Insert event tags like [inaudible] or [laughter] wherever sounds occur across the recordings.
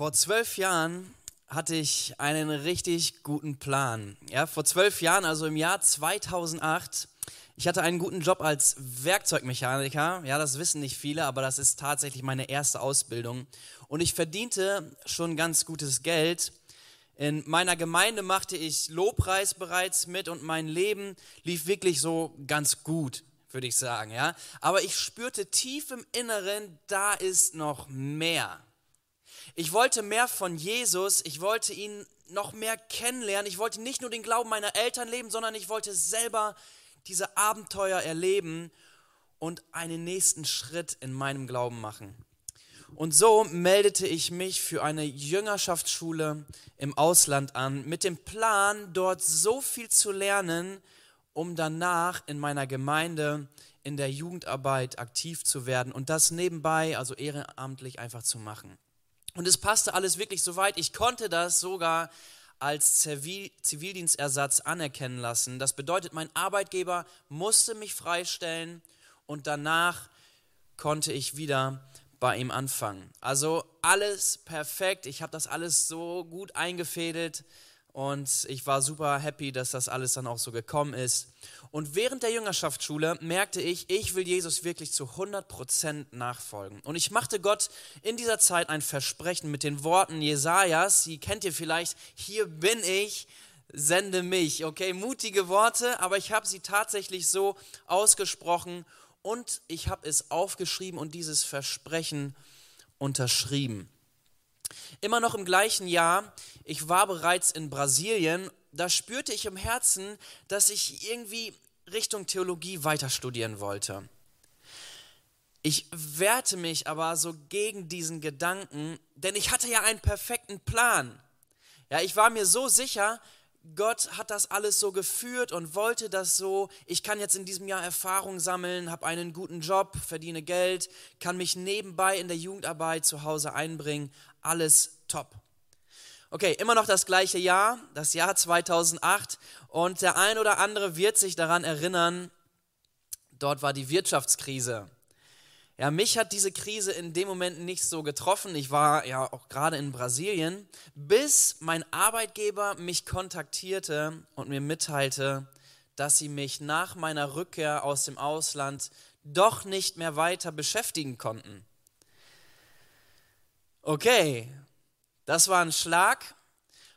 Vor zwölf Jahren hatte ich einen richtig guten Plan. Ja, vor zwölf Jahren, also im Jahr 2008, ich hatte einen guten Job als Werkzeugmechaniker. Ja, das wissen nicht viele, aber das ist tatsächlich meine erste Ausbildung. Und ich verdiente schon ganz gutes Geld. In meiner Gemeinde machte ich Lobpreis bereits mit und mein Leben lief wirklich so ganz gut, würde ich sagen. Ja, aber ich spürte tief im Inneren, da ist noch mehr. Ich wollte mehr von Jesus, ich wollte ihn noch mehr kennenlernen. Ich wollte nicht nur den Glauben meiner Eltern leben, sondern ich wollte selber diese Abenteuer erleben und einen nächsten Schritt in meinem Glauben machen. Und so meldete ich mich für eine Jüngerschaftsschule im Ausland an, mit dem Plan, dort so viel zu lernen, um danach in meiner Gemeinde in der Jugendarbeit aktiv zu werden und das nebenbei, also ehrenamtlich einfach zu machen. Und es passte alles wirklich so weit. Ich konnte das sogar als Zivildienstersatz anerkennen lassen. Das bedeutet, mein Arbeitgeber musste mich freistellen und danach konnte ich wieder bei ihm anfangen. Also alles perfekt. Ich habe das alles so gut eingefädelt und ich war super happy, dass das alles dann auch so gekommen ist. Und während der Jüngerschaftsschule merkte ich, ich will Jesus wirklich zu 100% nachfolgen. Und ich machte Gott in dieser Zeit ein Versprechen mit den Worten Jesajas. Sie kennt ihr vielleicht. Hier bin ich, sende mich. Okay, mutige Worte, aber ich habe sie tatsächlich so ausgesprochen und ich habe es aufgeschrieben und dieses Versprechen unterschrieben. Immer noch im gleichen Jahr, ich war bereits in Brasilien da spürte ich im Herzen, dass ich irgendwie Richtung Theologie weiter studieren wollte. Ich wehrte mich aber so gegen diesen Gedanken, denn ich hatte ja einen perfekten Plan. Ja, ich war mir so sicher, Gott hat das alles so geführt und wollte das so. Ich kann jetzt in diesem Jahr Erfahrung sammeln, habe einen guten Job, verdiene Geld, kann mich nebenbei in der Jugendarbeit zu Hause einbringen. Alles top. Okay, immer noch das gleiche Jahr, das Jahr 2008. Und der ein oder andere wird sich daran erinnern, dort war die Wirtschaftskrise. Ja, mich hat diese Krise in dem Moment nicht so getroffen. Ich war ja auch gerade in Brasilien, bis mein Arbeitgeber mich kontaktierte und mir mitteilte, dass sie mich nach meiner Rückkehr aus dem Ausland doch nicht mehr weiter beschäftigen konnten. Okay, das war ein Schlag,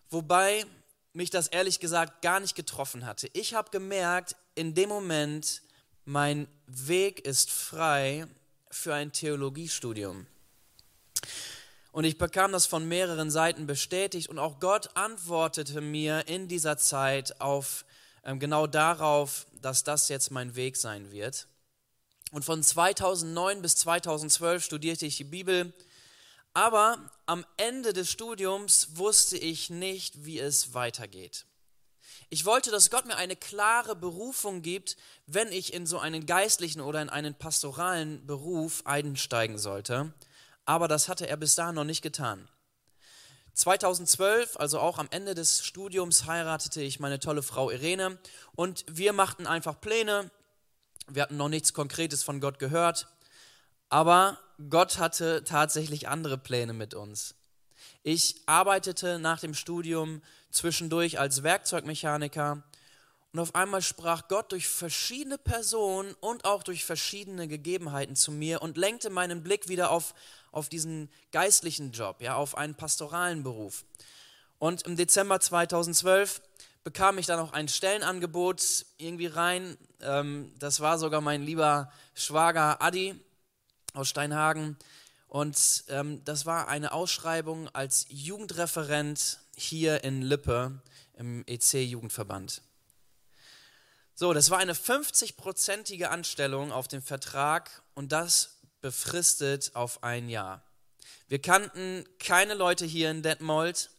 wobei mich das ehrlich gesagt gar nicht getroffen hatte. Ich habe gemerkt, in dem Moment, mein Weg ist frei für ein Theologiestudium. Und ich bekam das von mehreren Seiten bestätigt und auch Gott antwortete mir in dieser Zeit auf ähm, genau darauf, dass das jetzt mein Weg sein wird. Und von 2009 bis 2012 studierte ich die Bibel, aber am Ende des Studiums wusste ich nicht, wie es weitergeht. Ich wollte, dass Gott mir eine klare Berufung gibt, wenn ich in so einen geistlichen oder in einen pastoralen Beruf einsteigen sollte. Aber das hatte er bis dahin noch nicht getan. 2012, also auch am Ende des Studiums, heiratete ich meine tolle Frau Irene und wir machten einfach Pläne. Wir hatten noch nichts Konkretes von Gott gehört. Aber Gott hatte tatsächlich andere Pläne mit uns. Ich arbeitete nach dem Studium zwischendurch als Werkzeugmechaniker und auf einmal sprach Gott durch verschiedene Personen und auch durch verschiedene Gegebenheiten zu mir und lenkte meinen Blick wieder auf, auf diesen geistlichen Job, ja, auf einen pastoralen Beruf. Und im Dezember 2012 bekam ich dann auch ein Stellenangebot irgendwie rein. Ähm, das war sogar mein lieber Schwager Adi, aus Steinhagen. Und ähm, das war eine Ausschreibung als Jugendreferent hier in Lippe im EC-Jugendverband. So, das war eine 50-prozentige Anstellung auf dem Vertrag und das befristet auf ein Jahr. Wir kannten keine Leute hier in Detmold.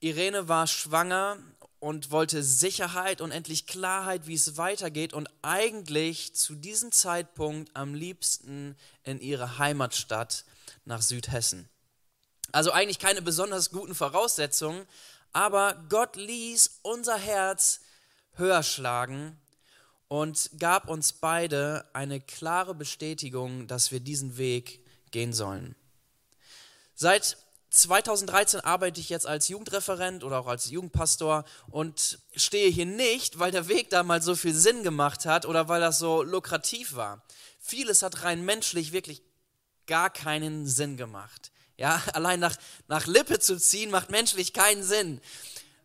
Irene war schwanger und wollte Sicherheit und endlich Klarheit, wie es weitergeht und eigentlich zu diesem Zeitpunkt am liebsten in ihre Heimatstadt nach Südhessen. Also eigentlich keine besonders guten Voraussetzungen, aber Gott ließ unser Herz höher schlagen und gab uns beide eine klare Bestätigung, dass wir diesen Weg gehen sollen. Seit 2013 arbeite ich jetzt als Jugendreferent oder auch als Jugendpastor und stehe hier nicht, weil der Weg damals so viel Sinn gemacht hat oder weil das so lukrativ war. Vieles hat rein menschlich wirklich gar keinen Sinn gemacht. Ja, [laughs] allein nach, nach Lippe zu ziehen macht menschlich keinen Sinn.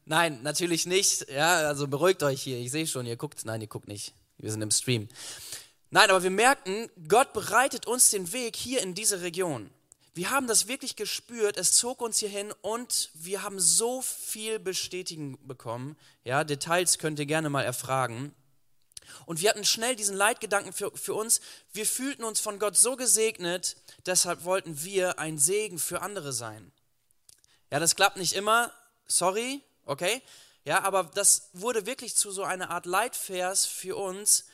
Nein, natürlich nicht. Ja, also beruhigt euch hier. Ich sehe schon, ihr guckt. Nein, ihr guckt nicht. Wir sind im Stream. Nein, aber wir merken, Gott bereitet uns den Weg hier in diese Region. Wir haben das wirklich gespürt, es zog uns hierhin und wir haben so viel Bestätigung bekommen. Ja, Details könnt ihr gerne mal erfragen. Und wir hatten schnell diesen Leitgedanken für, für uns. Wir fühlten uns von Gott so gesegnet, deshalb wollten wir ein Segen für andere sein. Ja, das klappt nicht immer, sorry, okay? Ja, aber das wurde wirklich zu so einer Art Leitvers für uns,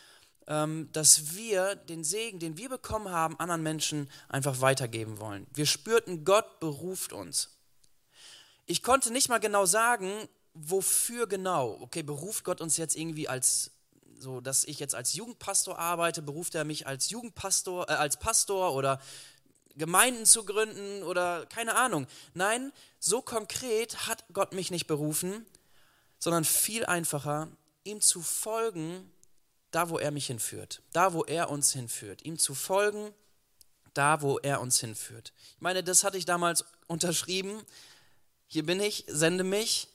ähm, dass wir den Segen, den wir bekommen haben, anderen Menschen einfach weitergeben wollen. Wir spürten, Gott beruft uns. Ich konnte nicht mal genau sagen, wofür genau. Okay, beruft Gott uns jetzt irgendwie als so, dass ich jetzt als Jugendpastor arbeite, beruft er mich als Jugendpastor, äh, als Pastor oder Gemeinden zu gründen oder keine Ahnung. Nein, so konkret hat Gott mich nicht berufen, sondern viel einfacher, ihm zu folgen, da wo er mich hinführt, da wo er uns hinführt, ihm zu folgen, da wo er uns hinführt. Ich meine, das hatte ich damals unterschrieben. Hier bin ich, sende mich.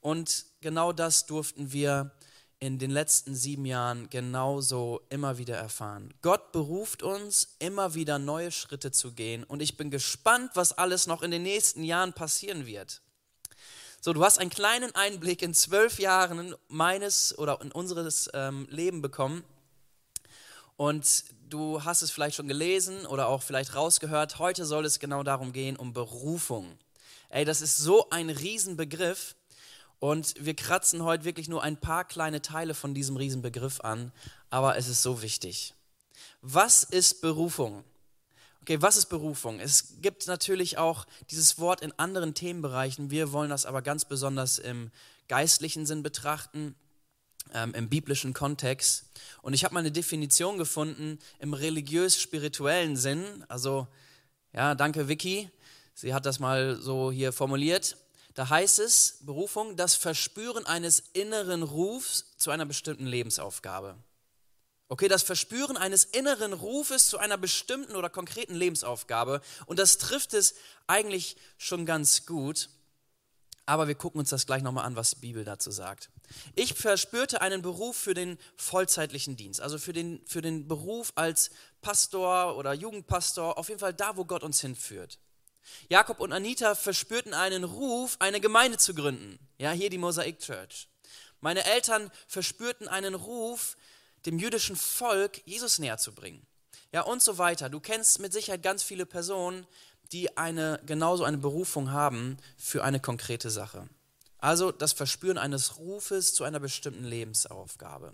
Und genau das durften wir in den letzten sieben Jahren genauso immer wieder erfahren. Gott beruft uns, immer wieder neue Schritte zu gehen und ich bin gespannt, was alles noch in den nächsten Jahren passieren wird. So, du hast einen kleinen Einblick in zwölf Jahren meines oder in unseres ähm, Leben bekommen und du hast es vielleicht schon gelesen oder auch vielleicht rausgehört. Heute soll es genau darum gehen, um Berufung. Ey, das ist so ein Riesenbegriff und wir kratzen heute wirklich nur ein paar kleine Teile von diesem Riesenbegriff an, aber es ist so wichtig. Was ist Berufung? Okay, was ist Berufung? Es gibt natürlich auch dieses Wort in anderen Themenbereichen. Wir wollen das aber ganz besonders im geistlichen Sinn betrachten, ähm, im biblischen Kontext. Und ich habe mal eine Definition gefunden im religiös-spirituellen Sinn. Also, ja, danke Vicky. Sie hat das mal so hier formuliert. Da heißt es, Berufung, das Verspüren eines inneren Rufs zu einer bestimmten Lebensaufgabe. Okay, das Verspüren eines inneren Rufes zu einer bestimmten oder konkreten Lebensaufgabe. Und das trifft es eigentlich schon ganz gut. Aber wir gucken uns das gleich nochmal an, was die Bibel dazu sagt. Ich verspürte einen Beruf für den vollzeitlichen Dienst, also für den, für den Beruf als Pastor oder Jugendpastor, auf jeden Fall da, wo Gott uns hinführt. Jakob und Anita verspürten einen Ruf, eine Gemeinde zu gründen. Ja, hier die Mosaik Church. Meine Eltern verspürten einen Ruf, dem jüdischen Volk Jesus näher zu bringen. Ja, und so weiter. Du kennst mit Sicherheit ganz viele Personen, die eine, genauso eine Berufung haben für eine konkrete Sache. Also das Verspüren eines Rufes zu einer bestimmten Lebensaufgabe.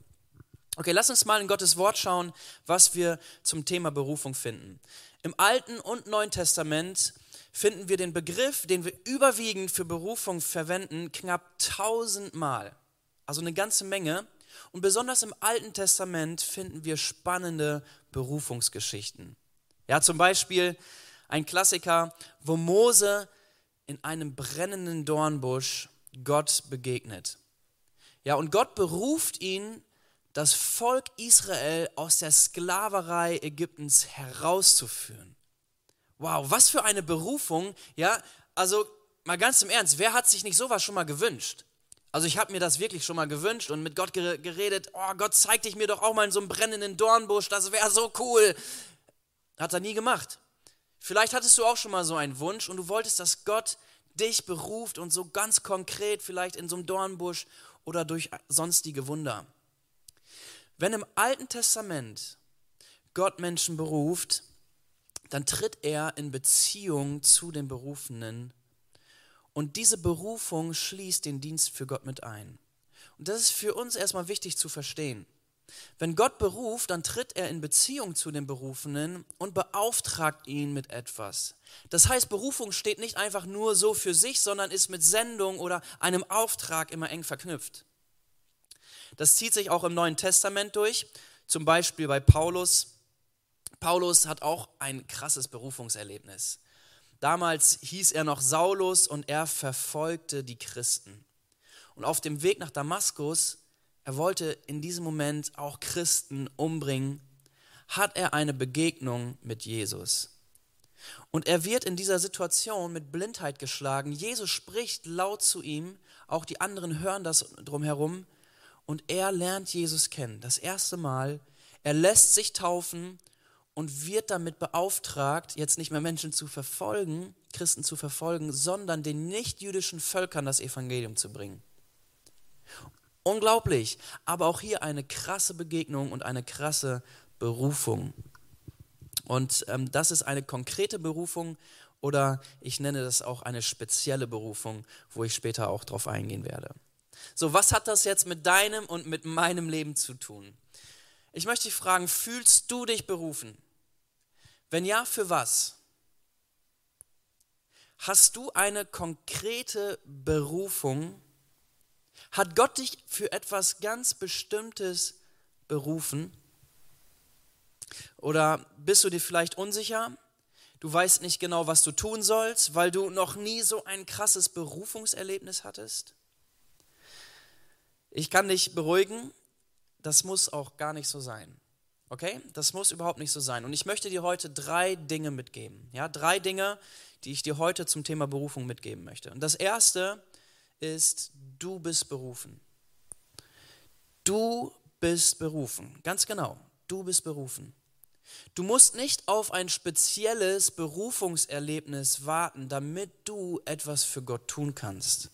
Okay, lass uns mal in Gottes Wort schauen, was wir zum Thema Berufung finden. Im Alten und Neuen Testament finden wir den Begriff, den wir überwiegend für Berufung verwenden, knapp tausendmal. Also eine ganze Menge. Und besonders im Alten Testament finden wir spannende Berufungsgeschichten. Ja, zum Beispiel ein Klassiker, wo Mose in einem brennenden Dornbusch Gott begegnet. Ja, und Gott beruft ihn, das Volk Israel aus der Sklaverei Ägyptens herauszuführen. Wow, was für eine Berufung, ja? Also mal ganz im Ernst, wer hat sich nicht sowas schon mal gewünscht? Also ich habe mir das wirklich schon mal gewünscht und mit Gott geredet, oh Gott, zeig dich mir doch auch mal in so einem brennenden Dornbusch, das wäre so cool. Hat er nie gemacht. Vielleicht hattest du auch schon mal so einen Wunsch und du wolltest, dass Gott dich beruft und so ganz konkret vielleicht in so einem Dornbusch oder durch sonstige Wunder. Wenn im Alten Testament Gott Menschen beruft, dann tritt er in Beziehung zu den Berufenen und diese Berufung schließt den Dienst für Gott mit ein. Und das ist für uns erstmal wichtig zu verstehen. Wenn Gott beruft, dann tritt er in Beziehung zu den Berufenen und beauftragt ihn mit etwas. Das heißt, Berufung steht nicht einfach nur so für sich, sondern ist mit Sendung oder einem Auftrag immer eng verknüpft. Das zieht sich auch im Neuen Testament durch, zum Beispiel bei Paulus. Paulus hat auch ein krasses Berufungserlebnis. Damals hieß er noch Saulus und er verfolgte die Christen. Und auf dem Weg nach Damaskus, er wollte in diesem Moment auch Christen umbringen, hat er eine Begegnung mit Jesus. Und er wird in dieser Situation mit Blindheit geschlagen. Jesus spricht laut zu ihm, auch die anderen hören das drumherum und er lernt Jesus kennen. Das erste Mal, er lässt sich taufen und wird damit beauftragt, jetzt nicht mehr Menschen zu verfolgen, Christen zu verfolgen, sondern den nichtjüdischen Völkern das Evangelium zu bringen. Unglaublich, aber auch hier eine krasse Begegnung und eine krasse Berufung. Und ähm, das ist eine konkrete Berufung oder ich nenne das auch eine spezielle Berufung, wo ich später auch drauf eingehen werde. So, was hat das jetzt mit deinem und mit meinem Leben zu tun? Ich möchte dich fragen, fühlst du dich berufen? Wenn ja, für was? Hast du eine konkrete Berufung? Hat Gott dich für etwas ganz Bestimmtes berufen? Oder bist du dir vielleicht unsicher? Du weißt nicht genau, was du tun sollst, weil du noch nie so ein krasses Berufungserlebnis hattest? Ich kann dich beruhigen, das muss auch gar nicht so sein. Okay? Das muss überhaupt nicht so sein. Und ich möchte dir heute drei Dinge mitgeben. Ja, drei Dinge, die ich dir heute zum Thema Berufung mitgeben möchte. Und das erste ist, du bist berufen. Du bist berufen. Ganz genau. Du bist berufen. Du musst nicht auf ein spezielles Berufungserlebnis warten, damit du etwas für Gott tun kannst.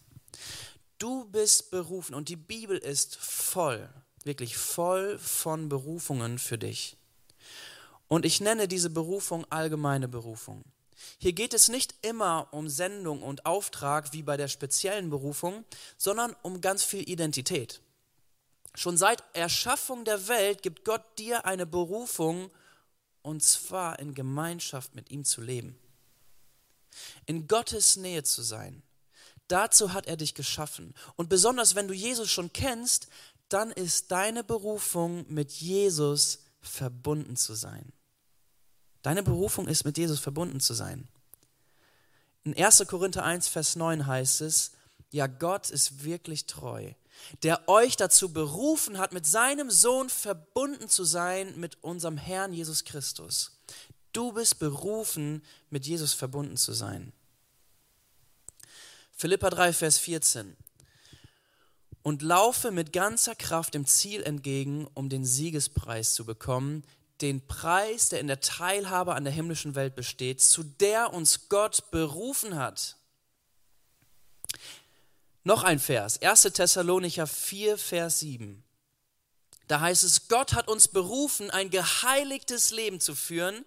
Du bist berufen und die Bibel ist voll, wirklich voll von Berufungen für dich. Und ich nenne diese Berufung allgemeine Berufung. Hier geht es nicht immer um Sendung und Auftrag wie bei der speziellen Berufung, sondern um ganz viel Identität. Schon seit Erschaffung der Welt gibt Gott dir eine Berufung, und zwar in Gemeinschaft mit ihm zu leben. In Gottes Nähe zu sein. Dazu hat er dich geschaffen. Und besonders wenn du Jesus schon kennst, dann ist deine Berufung mit Jesus verbunden zu sein. Deine Berufung ist mit Jesus verbunden zu sein. In 1. Korinther 1, Vers 9 heißt es, ja, Gott ist wirklich treu der euch dazu berufen hat, mit seinem Sohn verbunden zu sein, mit unserem Herrn Jesus Christus. Du bist berufen, mit Jesus verbunden zu sein. Philippa 3, Vers 14. Und laufe mit ganzer Kraft dem Ziel entgegen, um den Siegespreis zu bekommen, den Preis, der in der Teilhabe an der himmlischen Welt besteht, zu der uns Gott berufen hat. Noch ein Vers, 1. Thessalonicher 4, Vers 7. Da heißt es, Gott hat uns berufen, ein geheiligtes Leben zu führen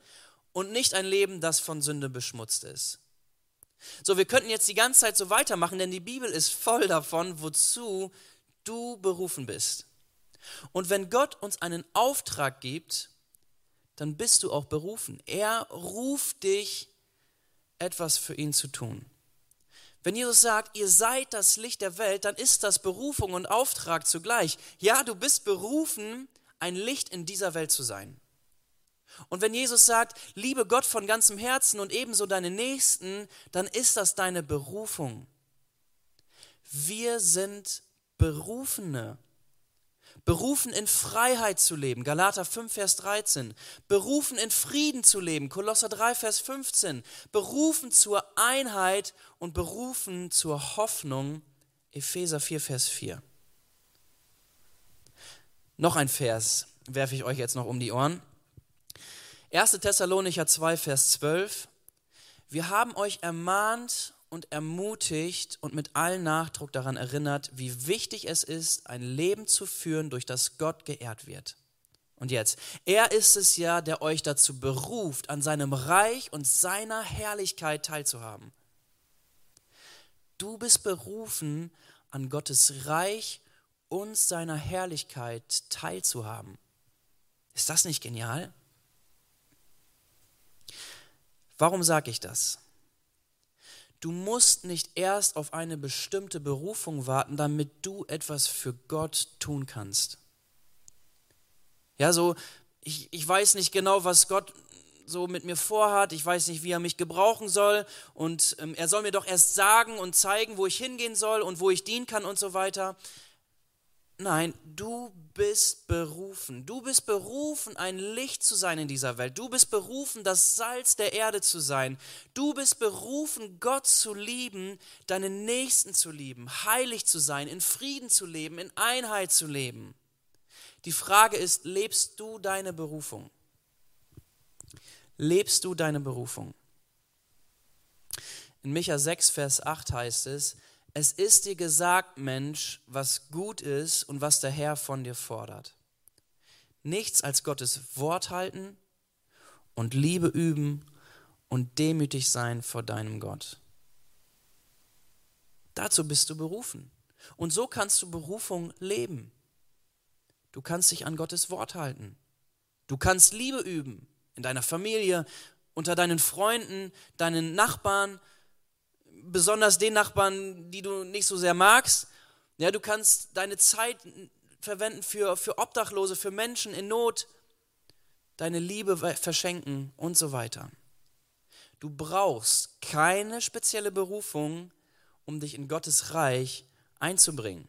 und nicht ein Leben, das von Sünde beschmutzt ist. So, wir könnten jetzt die ganze Zeit so weitermachen, denn die Bibel ist voll davon, wozu du berufen bist. Und wenn Gott uns einen Auftrag gibt, dann bist du auch berufen. Er ruft dich, etwas für ihn zu tun. Wenn Jesus sagt, ihr seid das Licht der Welt, dann ist das Berufung und Auftrag zugleich. Ja, du bist berufen, ein Licht in dieser Welt zu sein. Und wenn Jesus sagt, liebe Gott von ganzem Herzen und ebenso deine Nächsten, dann ist das deine Berufung. Wir sind Berufene berufen in Freiheit zu leben, Galater 5, Vers 13, berufen in Frieden zu leben, Kolosser 3, Vers 15, berufen zur Einheit und berufen zur Hoffnung, Epheser 4, Vers 4. Noch ein Vers werfe ich euch jetzt noch um die Ohren. 1. Thessalonicher 2, Vers 12. Wir haben euch ermahnt und ermutigt und mit allen Nachdruck daran erinnert, wie wichtig es ist, ein Leben zu führen, durch das Gott geehrt wird. Und jetzt, er ist es ja, der euch dazu beruft, an seinem Reich und seiner Herrlichkeit teilzuhaben. Du bist berufen, an Gottes Reich und seiner Herrlichkeit teilzuhaben. Ist das nicht genial? Warum sage ich das? Du musst nicht erst auf eine bestimmte Berufung warten, damit du etwas für Gott tun kannst. Ja, so, ich, ich weiß nicht genau, was Gott so mit mir vorhat, ich weiß nicht, wie er mich gebrauchen soll und ähm, er soll mir doch erst sagen und zeigen, wo ich hingehen soll und wo ich dienen kann und so weiter. Nein, du bist berufen. Du bist berufen, ein Licht zu sein in dieser Welt. Du bist berufen, das Salz der Erde zu sein. Du bist berufen, Gott zu lieben, deinen Nächsten zu lieben, heilig zu sein, in Frieden zu leben, in Einheit zu leben. Die Frage ist, lebst du deine Berufung? Lebst du deine Berufung? In Micha 6, Vers 8 heißt es, es ist dir gesagt, Mensch, was gut ist und was der Herr von dir fordert. Nichts als Gottes Wort halten und Liebe üben und demütig sein vor deinem Gott. Dazu bist du berufen. Und so kannst du Berufung leben. Du kannst dich an Gottes Wort halten. Du kannst Liebe üben in deiner Familie, unter deinen Freunden, deinen Nachbarn, besonders den Nachbarn, die du nicht so sehr magst. Ja, du kannst deine Zeit verwenden für, für Obdachlose, für Menschen in Not, deine Liebe verschenken und so weiter. Du brauchst keine spezielle Berufung, um dich in Gottes Reich einzubringen.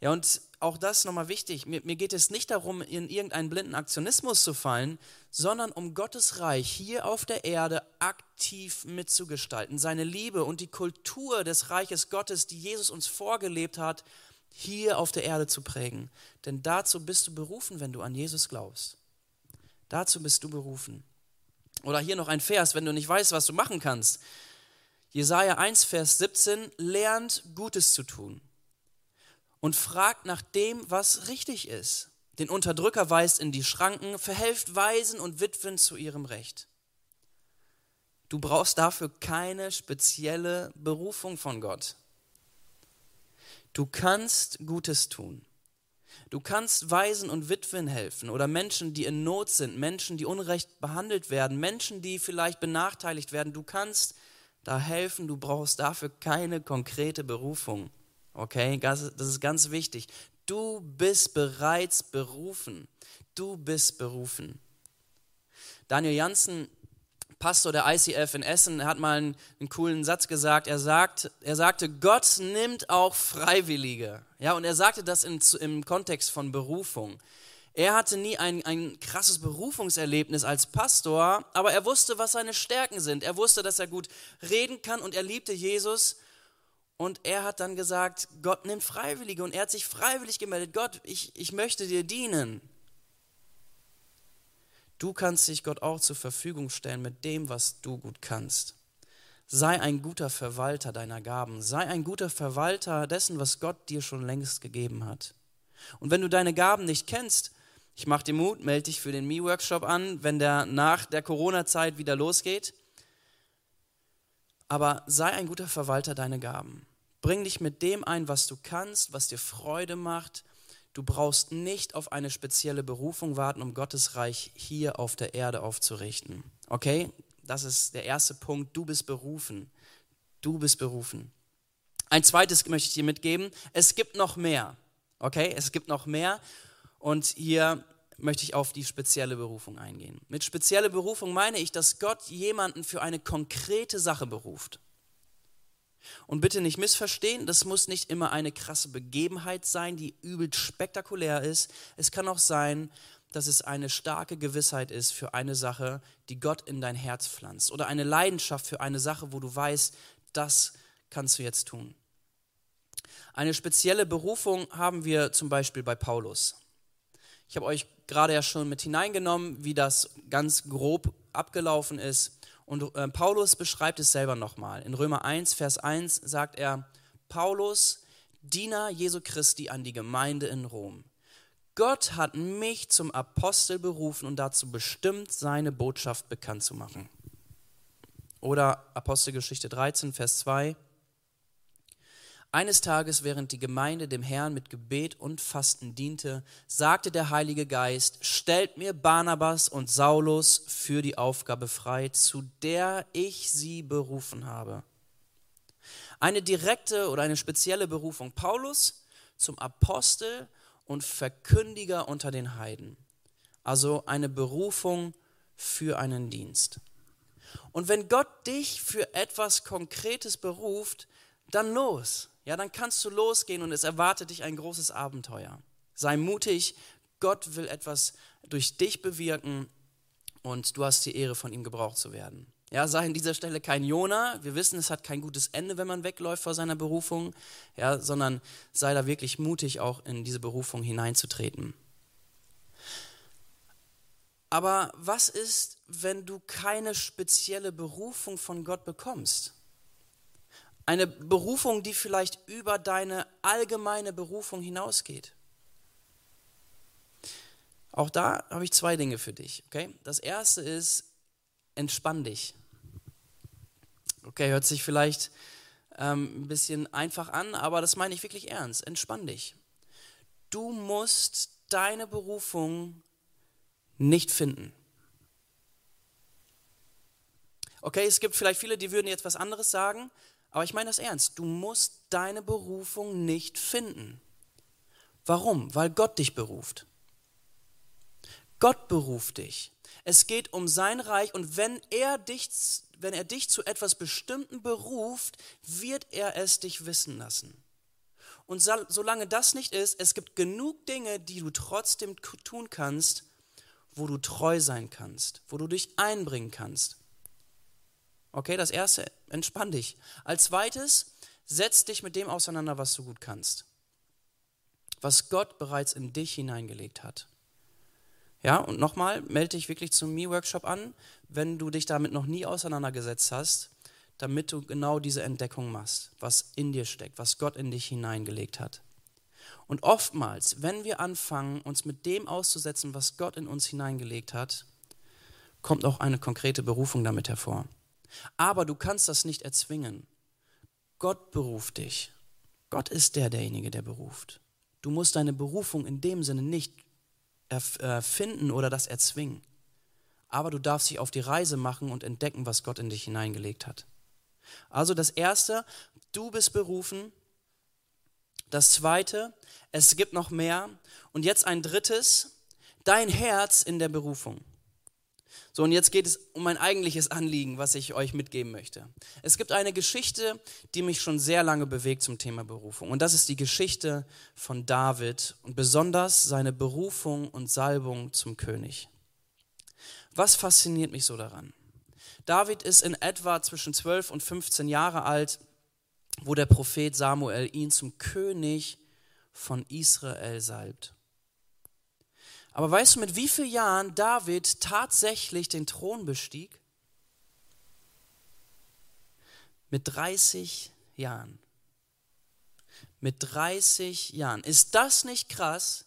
Ja, und auch das nochmal wichtig. Mir, mir, geht es nicht darum, in irgendeinen blinden Aktionismus zu fallen, sondern um Gottes Reich hier auf der Erde aktiv mitzugestalten. Seine Liebe und die Kultur des Reiches Gottes, die Jesus uns vorgelebt hat, hier auf der Erde zu prägen. Denn dazu bist du berufen, wenn du an Jesus glaubst. Dazu bist du berufen. Oder hier noch ein Vers, wenn du nicht weißt, was du machen kannst. Jesaja 1, Vers 17, lernt Gutes zu tun und fragt nach dem, was richtig ist. Den Unterdrücker weist in die Schranken, verhelft Waisen und Witwen zu ihrem Recht. Du brauchst dafür keine spezielle Berufung von Gott. Du kannst Gutes tun. Du kannst Waisen und Witwen helfen oder Menschen, die in Not sind, Menschen, die unrecht behandelt werden, Menschen, die vielleicht benachteiligt werden. Du kannst da helfen, du brauchst dafür keine konkrete Berufung. Okay, das ist ganz wichtig. Du bist bereits berufen. Du bist berufen. Daniel Janssen, Pastor der ICF in Essen, hat mal einen, einen, coolen Satz gesagt. Er, sagt, er sagte, Gott nimmt auch Freiwillige. Ja, und er sagte das in, im Kontext von Berufung. Er hatte nie ein, ein krasses Berufungserlebnis als Pastor, aber er wusste, was seine Stärken sind. Er wusste, dass er gut reden kann und er liebte Jesus und er hat dann gesagt, Gott nimmt Freiwillige und er hat sich freiwillig gemeldet, Gott, ich, ich möchte dir dienen. Du kannst dich Gott auch zur Verfügung stellen mit dem, was du gut kannst. Sei ein guter Verwalter deiner Gaben. Sei ein guter Verwalter dessen, was Gott dir schon längst gegeben hat. Und wenn du deine Gaben nicht kennst, ich mache dir Mut, melde dich für den Me-Workshop an, wenn der nach der Corona-Zeit wieder losgeht. Aber sei ein guter Verwalter deiner Gaben. Bring dich mit dem ein, was du kannst, was dir Freude macht. Du brauchst nicht auf eine spezielle Berufung warten, um Gottes Reich hier auf der Erde aufzurichten. Okay? Das ist der erste Punkt. Du bist berufen. Du bist berufen. Ein zweites möchte ich dir mitgeben. Es gibt noch mehr. Okay? Es gibt noch mehr. Und hier möchte ich auf die spezielle Berufung eingehen. Mit spezielle Berufung meine ich, dass Gott jemanden für eine konkrete Sache beruft. Und bitte nicht missverstehen, das muss nicht immer eine krasse Begebenheit sein, die übel spektakulär ist. Es kann auch sein, dass es eine starke Gewissheit ist für eine Sache, die Gott in dein Herz pflanzt. Oder eine Leidenschaft für eine Sache, wo du weißt, das kannst du jetzt tun. Eine spezielle Berufung haben wir zum Beispiel bei Paulus. Ich habe euch gerade ja schon mit hineingenommen, wie das ganz grob abgelaufen ist. Und äh, Paulus beschreibt es selber nochmal. In Römer 1, Vers 1 sagt er, Paulus, Diener Jesu Christi an die Gemeinde in Rom. Gott hat mich zum Apostel berufen und dazu bestimmt, seine Botschaft bekannt zu machen. Oder Apostelgeschichte 13, Vers 2. Eines Tages, während die Gemeinde dem Herrn mit Gebet und Fasten diente, sagte der Heilige Geist, stellt mir Barnabas und Saulus für die Aufgabe frei, zu der ich sie berufen habe. Eine direkte oder eine spezielle Berufung. Paulus zum Apostel und Verkündiger unter den Heiden. Also eine Berufung für einen Dienst. Und wenn Gott dich für etwas Konkretes beruft, dann los. Ja, dann kannst du losgehen und es erwartet dich ein großes Abenteuer. Sei mutig, Gott will etwas durch dich bewirken und du hast die Ehre, von ihm gebraucht zu werden. Ja, sei an dieser Stelle kein Jona. Wir wissen, es hat kein gutes Ende, wenn man wegläuft vor seiner Berufung, ja, sondern sei da wirklich mutig, auch in diese Berufung hineinzutreten. Aber was ist, wenn du keine spezielle Berufung von Gott bekommst? Eine Berufung, die vielleicht über deine allgemeine Berufung hinausgeht. Auch da habe ich zwei Dinge für dich. Okay? Das erste ist, entspann dich. Okay, hört sich vielleicht ähm, ein bisschen einfach an, aber das meine ich wirklich ernst. Entspann dich. Du musst deine Berufung nicht finden. Okay, es gibt vielleicht viele, die würden jetzt was anderes sagen, aber ich meine das ernst. Du musst deine Berufung nicht finden. Warum? Weil Gott dich beruft. Gott beruft dich. Es geht um sein Reich und wenn er dich, wenn er dich zu etwas Bestimmten beruft, wird er es dich wissen lassen. Und solange das nicht ist, es gibt genug Dinge, die du trotzdem tun kannst, wo du treu sein kannst, wo du dich einbringen kannst. Okay, das erste, entspann dich. Als zweites, setz dich mit dem auseinander, was du gut kannst. Was Gott bereits in dich hineingelegt hat. Ja, und nochmal, melde dich wirklich zum Me-Workshop an, wenn du dich damit noch nie auseinandergesetzt hast, damit du genau diese Entdeckung machst, was in dir steckt, was Gott in dich hineingelegt hat. Und oftmals, wenn wir anfangen, uns mit dem auszusetzen, was Gott in uns hineingelegt hat, kommt auch eine konkrete Berufung damit hervor. Aber du kannst das nicht erzwingen. Gott beruft dich. Gott ist der derjenige, der beruft. Du musst deine Berufung in dem Sinne nicht erfinden oder das erzwingen. Aber du darfst dich auf die Reise machen und entdecken, was Gott in dich hineingelegt hat. Also das Erste, du bist berufen. Das Zweite, es gibt noch mehr. Und jetzt ein Drittes, dein Herz in der Berufung. So, und jetzt geht es um mein eigentliches Anliegen, was ich euch mitgeben möchte. Es gibt eine Geschichte, die mich schon sehr lange bewegt zum Thema Berufung. Und das ist die Geschichte von David und besonders seine Berufung und Salbung zum König. Was fasziniert mich so daran? David ist in etwa zwischen 12 und 15 Jahre alt, wo der Prophet Samuel ihn zum König von Israel salbt. Aber weißt du, mit wie vielen Jahren David tatsächlich den Thron bestieg? Mit 30 Jahren. Mit 30 Jahren. Ist das nicht krass?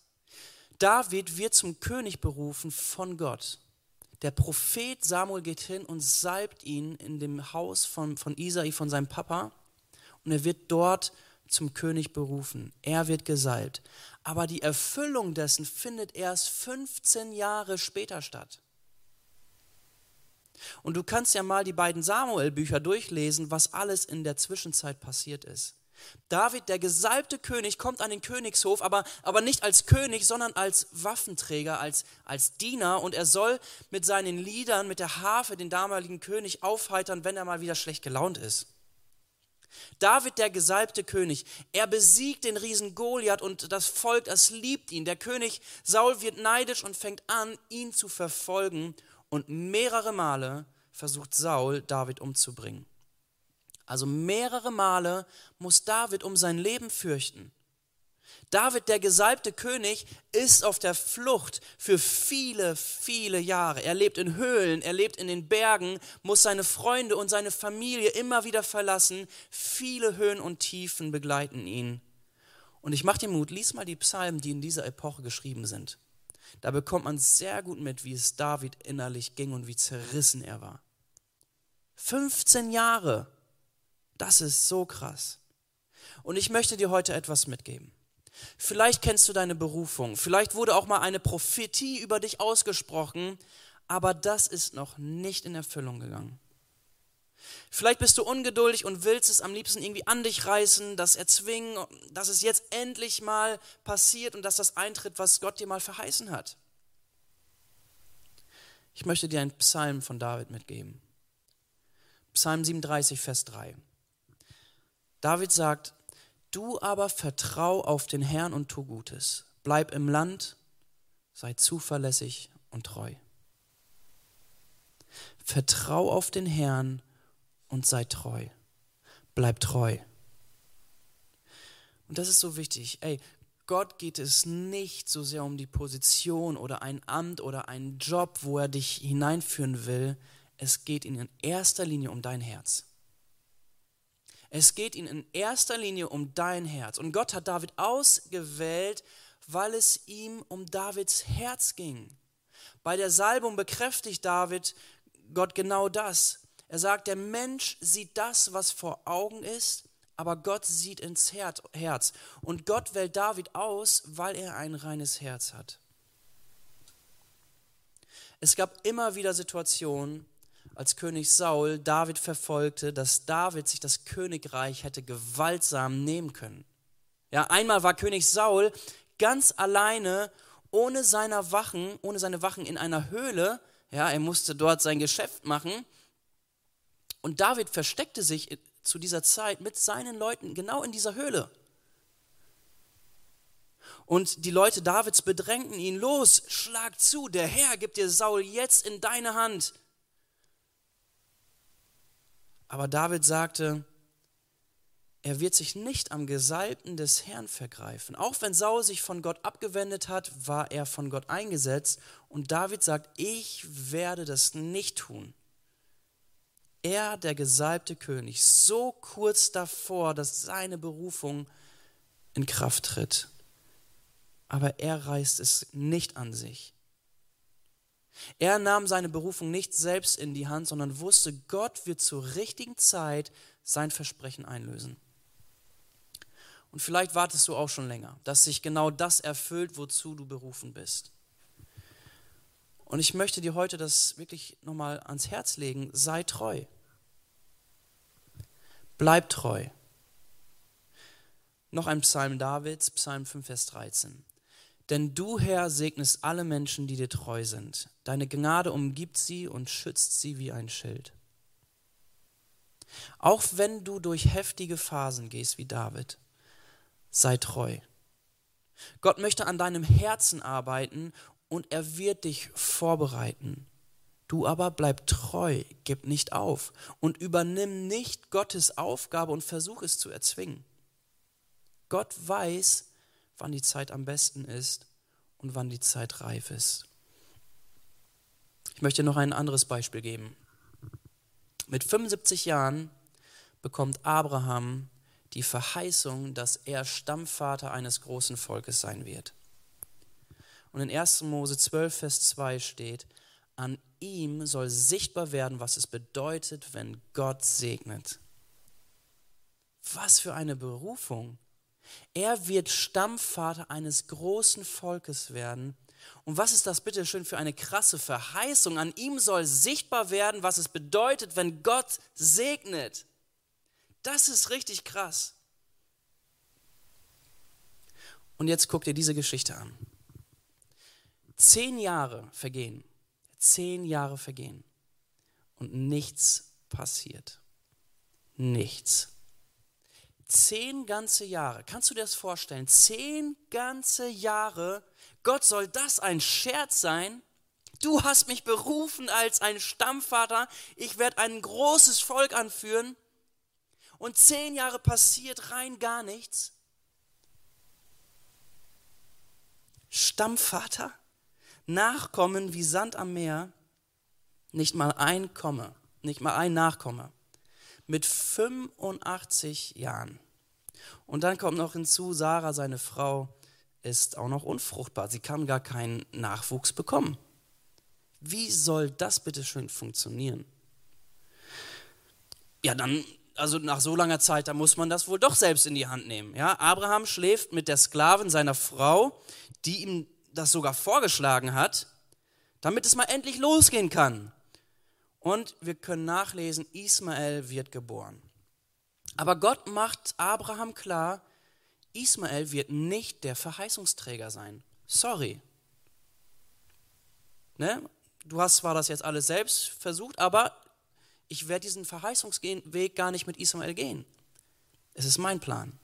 David wird zum König berufen von Gott. Der Prophet Samuel geht hin und salbt ihn in dem Haus von, von Isai, von seinem Papa. Und er wird dort zum König berufen. Er wird gesalbt. Aber die Erfüllung dessen findet erst 15 Jahre später statt. Und du kannst ja mal die beiden Samuel-Bücher durchlesen, was alles in der Zwischenzeit passiert ist. David, der gesalbte König, kommt an den Königshof, aber, aber nicht als König, sondern als Waffenträger, als, als Diener. Und er soll mit seinen Liedern, mit der Harfe den damaligen König aufheitern, wenn er mal wieder schlecht gelaunt ist. David, der gesalbte König, er besiegt den Riesen Goliath und das Volk, das liebt ihn. Der König Saul wird neidisch und fängt an, ihn zu verfolgen und mehrere Male versucht Saul, David umzubringen. Also mehrere Male muss David um sein Leben fürchten. David, der gesalbte König, ist auf der Flucht für viele, viele Jahre. Er lebt in Höhlen, er lebt in den Bergen, muss seine Freunde und seine Familie immer wieder verlassen. Viele Höhen und Tiefen begleiten ihn. Und ich mache dir Mut, lies mal die Psalmen, die in dieser Epoche geschrieben sind. Da bekommt man sehr gut mit, wie es David innerlich ging und wie zerrissen er war. 15 Jahre, das ist so krass. Und ich möchte dir heute etwas mitgeben. Vielleicht kennst du deine Berufung. Vielleicht wurde auch mal eine Prophetie über dich ausgesprochen, aber das ist noch nicht in Erfüllung gegangen. Vielleicht bist du ungeduldig und willst es am liebsten irgendwie an dich reißen, das erzwingen, dass es jetzt endlich mal passiert und dass das eintritt, was Gott dir mal verheißen hat. Ich möchte dir einen Psalm von David mitgeben. Psalm 37, Vers 3. David sagt, du aber vertrau auf den Herrn und tu Gutes. Bleib im Land, sei zuverlässig und treu. Vertrau auf den Herrn und sei treu. Bleib treu. Und das ist so wichtig. Ey, Gott geht es nicht so sehr um die Position oder ein Amt oder einen Job, wo er dich hineinführen will. Es geht in erster Linie um dein Herz. Es geht ihm in erster Linie um dein Herz. Und Gott hat David ausgewählt, weil es ihm um Davids Herz ging. Bei der Salbung bekräftigt David Gott genau das. Er sagt, der Mensch sieht das, was vor Augen ist, aber Gott sieht ins Herz. Und Gott wählt David aus, weil er ein reines Herz hat. Es gab immer wieder Situationen, als König Saul David verfolgte, dass David sich das Königreich hätte gewaltsam nehmen können. Ja, einmal war König Saul ganz alleine, ohne seine Wachen, ohne seine Wachen in einer Höhle. Ja, er musste dort sein Geschäft machen und David versteckte sich zu dieser Zeit mit seinen Leuten genau in dieser Höhle. Und die Leute Davids bedrängten ihn, los, schlag zu, der Herr gibt dir Saul jetzt in deine Hand. Aber David sagte, er wird sich nicht am Gesalbten des Herrn vergreifen. Auch wenn Saul sich von Gott abgewendet hat, war er von Gott eingesetzt. Und David sagt, ich werde das nicht tun er, der gesalbte König, so kurz davor, dass seine Berufung in Kraft tritt. Aber er reißt es nicht an sich. Er nahm seine Berufung nicht selbst in die Hand, sondern wusste, Gott wird zur richtigen Zeit sein Versprechen einlösen. Und vielleicht wartest du auch schon länger, dass sich genau das erfüllt, wozu du berufen bist. Und ich möchte dir heute das wirklich nochmal ans Herz legen. Sei treu. Bleib treu. Noch ein Psalm Davids, Psalm 5, Vers 13. Denn du, Herr, segnest alle Menschen, die dir treu sind. Deine Gnade umgibt sie und schützt sie wie ein Schild. Auch wenn du durch heftige Phasen gehst wie David, sei treu. Gott möchte an deinem Herzen arbeiten und er wird dich vorbereiten. Du aber bleib treu, gib nicht auf und übernimm nicht Gottes Aufgabe und versuch es zu erzwingen. Gott weiß, wann die Zeit am besten ist und wann die Zeit reif ist. Ich möchte noch ein anderes Beispiel geben. Mit 75 Jahren bekommt Abraham die Verheißung, dass er Stammvater eines großen Volkes sein wird. Und in 1. Mose 12, Vers 2 steht, an ihm soll sichtbar werden, was es bedeutet, wenn Gott segnet. Was für eine Berufung. Er wird Stammvater eines großen Volkes werden. Und was ist das bitte schön für eine krasse Verheißung? An ihm soll sichtbar werden, was es bedeutet, wenn Gott segnet. Das ist richtig krass. Und jetzt guck dir diese Geschichte an. Zehn Jahre vergehen Zehn Jahre vergehen und nichts passiert. Nichts. Zehn ganze Jahre. Kannst du dir das vorstellen? Zehn ganze Jahre. Gott soll das ein Scherz sein? Du hast mich berufen als ein Stammvater. Ich werde ein großes Volk anführen. Und zehn Jahre passiert rein gar nichts. Stammvater? Nachkommen wie Sand am Meer, nicht mal ein Komme, nicht mal ein Nachkomme, mit 85 Jahren. Und dann kommt noch hinzu, Sarah, seine Frau, ist auch noch unfruchtbar. Sie kann gar keinen Nachwuchs bekommen. Wie soll das bitte schön funktionieren? Ja, dann, also nach so langer Zeit, da muss man das wohl doch selbst in die Hand nehmen. Ja, Abraham schläft mit der Sklavin seiner Frau, die ihm das sogar vorgeschlagen hat, damit es mal endlich losgehen kann. Und wir können nachlesen, Ismael wird geboren. Aber Gott macht Abraham klar, Ismael wird nicht der Verheißungsträger sein. Sorry. Ne? Du hast zwar das jetzt alles selbst versucht, aber ich werde diesen Verheißungsweg gar nicht mit Ismael gehen. Es ist mein Plan.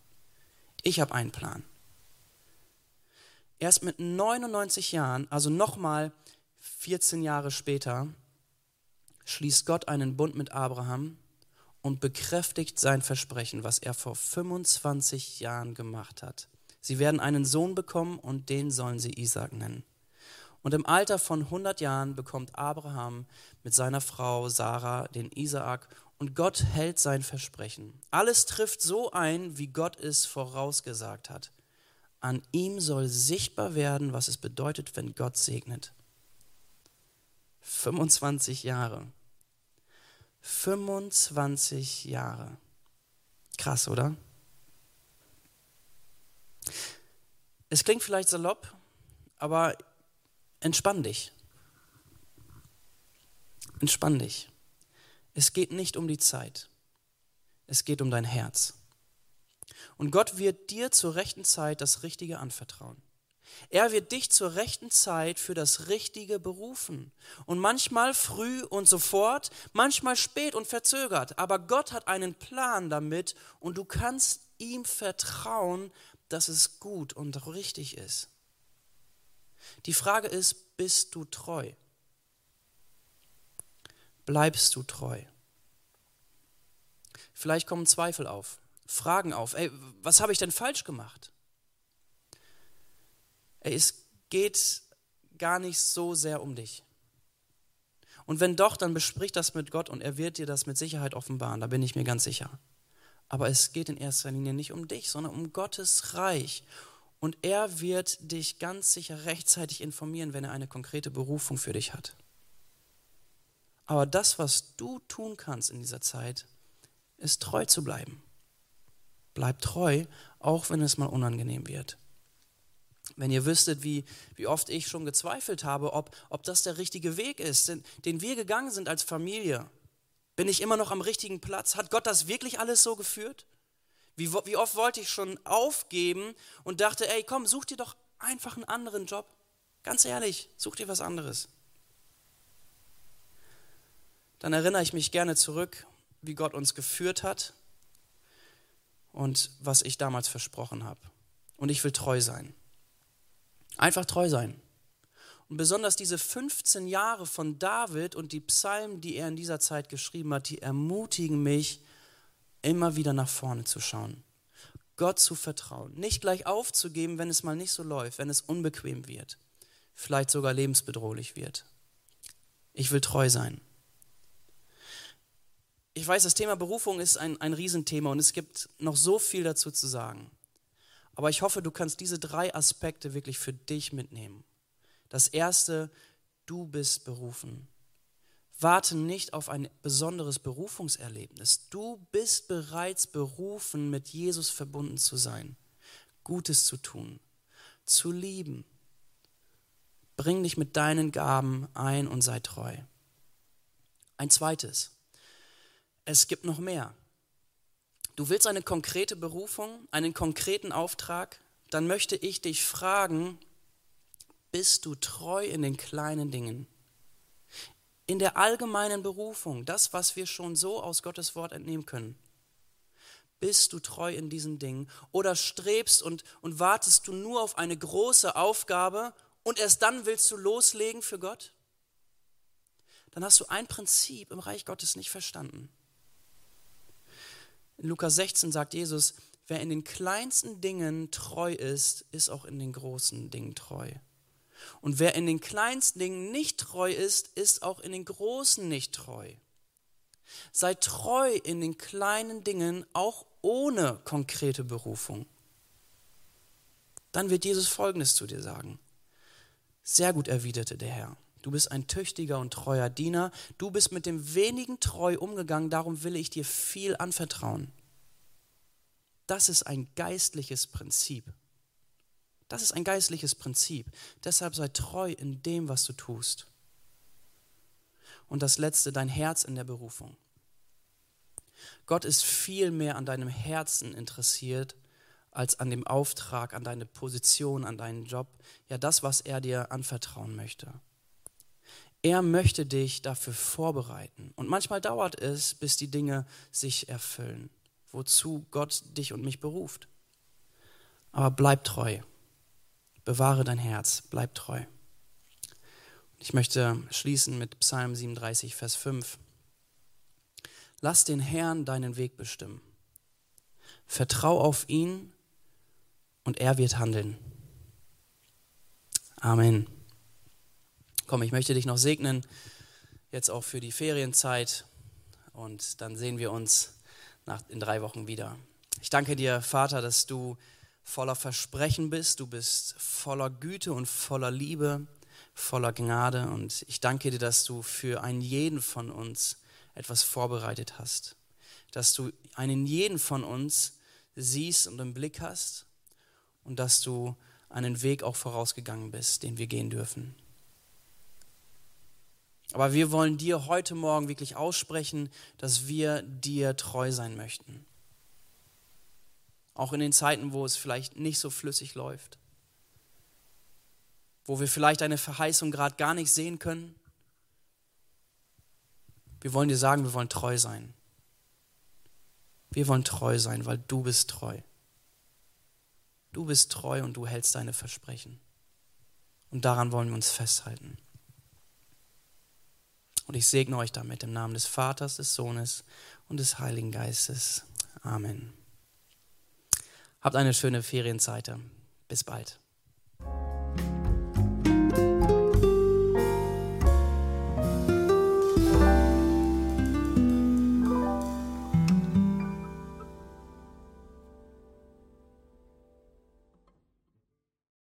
Ich habe einen Plan. Erst mit 99 Jahren, also nochmal 14 Jahre später, schließt Gott einen Bund mit Abraham und bekräftigt sein Versprechen, was er vor 25 Jahren gemacht hat. Sie werden einen Sohn bekommen und den sollen sie Isaac nennen. Und im Alter von 100 Jahren bekommt Abraham mit seiner Frau Sarah den Isaak und Gott hält sein Versprechen. Alles trifft so ein, wie Gott es vorausgesagt hat. An ihm soll sichtbar werden, was es bedeutet, wenn Gott segnet. 25 Jahre. 25 Jahre. Krass, oder? Es klingt vielleicht salopp, aber entspann dich. Entspann dich. Es geht nicht um die Zeit. Es geht um dein Herz. Und Gott wird dir zur rechten Zeit das Richtige anvertrauen. Er wird dich zur rechten Zeit für das Richtige berufen. Und manchmal früh und sofort, manchmal spät und verzögert. Aber Gott hat einen Plan damit und du kannst ihm vertrauen, dass es gut und richtig ist. Die Frage ist, bist du treu? bleibst du treu? Vielleicht kommen Zweifel auf, Fragen auf. Ey, was habe ich denn falsch gemacht? Ey, es geht gar nicht so sehr um dich. Und wenn doch, dann besprich das mit Gott und er wird dir das mit Sicherheit offenbaren, da bin ich mir ganz sicher. Aber es geht in erster Linie nicht um dich, sondern um Gottes Reich. Und er wird dich ganz sicher rechtzeitig informieren, wenn er eine konkrete Berufung für dich hat. Aber das, was du tun kannst in dieser Zeit, ist treu zu bleiben. Bleib treu, auch wenn es mal unangenehm wird. Wenn ihr wüsstet, wie, wie oft ich schon gezweifelt habe, ob, ob das der richtige Weg ist, den, den wir gegangen sind als Familie. Bin ich immer noch am richtigen Platz? Hat Gott das wirklich alles so geführt? Wie, wie oft wollte ich schon aufgeben und dachte, ey, komm, such dir doch einfach einen anderen Job. Ganz ehrlich, such dir was anderes dann erinnere ich mich gerne zurück, wie Gott uns geführt hat und was ich damals versprochen habe. Und ich will treu sein. Einfach treu sein. Und besonders diese 15 Jahre von David und die Psalmen, die er in dieser Zeit geschrieben hat, die ermutigen mich, immer wieder nach vorne zu schauen. Gott zu vertrauen. Nicht gleich aufzugeben, wenn es mal nicht so läuft, wenn es unbequem wird. Vielleicht sogar lebensbedrohlich wird. Ich will treu sein. Ich weiß, das Thema Berufung ist ein, ein Riesenthema und es gibt noch so viel dazu zu sagen. Aber ich hoffe, du kannst diese drei Aspekte wirklich für dich mitnehmen. Das erste, du bist berufen. Warte nicht auf ein besonderes Berufungserlebnis. Du bist bereits berufen, mit Jesus verbunden zu sein, Gutes zu tun, zu lieben. Bring dich mit deinen Gaben ein und sei treu. Ein zweites, es gibt noch mehr. Du willst eine konkrete Berufung, einen konkreten Auftrag, dann möchte ich dich fragen, bist du treu in den kleinen Dingen? In der allgemeinen Berufung, das, was wir schon so aus Gottes Wort entnehmen können. Bist du treu in diesen Dingen? Oder strebst und, und wartest du nur auf eine große Aufgabe und erst dann willst du loslegen für Gott? Dann hast du ein Prinzip im Reich Gottes nicht verstanden. In Lukas 16 sagt Jesus, wer in den kleinsten Dingen treu ist, ist auch in den großen Dingen treu. Und wer in den kleinsten Dingen nicht treu ist, ist auch in den großen nicht treu. Sei treu in den kleinen Dingen, auch ohne konkrete Berufung. Dann wird Jesus Folgendes zu dir sagen. Sehr gut erwiderte der Herr. Du bist ein tüchtiger und treuer Diener. Du bist mit dem wenigen treu umgegangen, darum will ich dir viel anvertrauen. Das ist ein geistliches Prinzip. Das ist ein geistliches Prinzip. Deshalb sei treu in dem, was du tust. Und das letzte, dein Herz in der Berufung. Gott ist viel mehr an deinem Herzen interessiert als an dem Auftrag, an deine Position, an deinen Job, ja das, was er dir anvertrauen möchte. Er möchte dich dafür vorbereiten. Und manchmal dauert es, bis die Dinge sich erfüllen, wozu Gott dich und mich beruft. Aber bleib treu. Bewahre dein Herz. Bleib treu. Ich möchte schließen mit Psalm 37, Vers 5. Lass den Herrn deinen Weg bestimmen. Vertrau auf ihn und er wird handeln. Amen. Komm, ich möchte dich noch segnen, jetzt auch für die Ferienzeit. Und dann sehen wir uns nach, in drei Wochen wieder. Ich danke dir, Vater, dass du voller Versprechen bist, du bist voller Güte und voller Liebe, voller Gnade. Und ich danke dir, dass du für einen jeden von uns etwas vorbereitet hast, dass du einen jeden von uns siehst und im Blick hast. Und dass du einen Weg auch vorausgegangen bist, den wir gehen dürfen. Aber wir wollen dir heute Morgen wirklich aussprechen, dass wir dir treu sein möchten. Auch in den Zeiten, wo es vielleicht nicht so flüssig läuft, wo wir vielleicht eine Verheißung gerade gar nicht sehen können. Wir wollen dir sagen, wir wollen treu sein. Wir wollen treu sein, weil du bist treu. Du bist treu und du hältst deine Versprechen. Und daran wollen wir uns festhalten. Und ich segne euch damit im Namen des Vaters, des Sohnes und des Heiligen Geistes. Amen. Habt eine schöne Ferienzeit. Bis bald.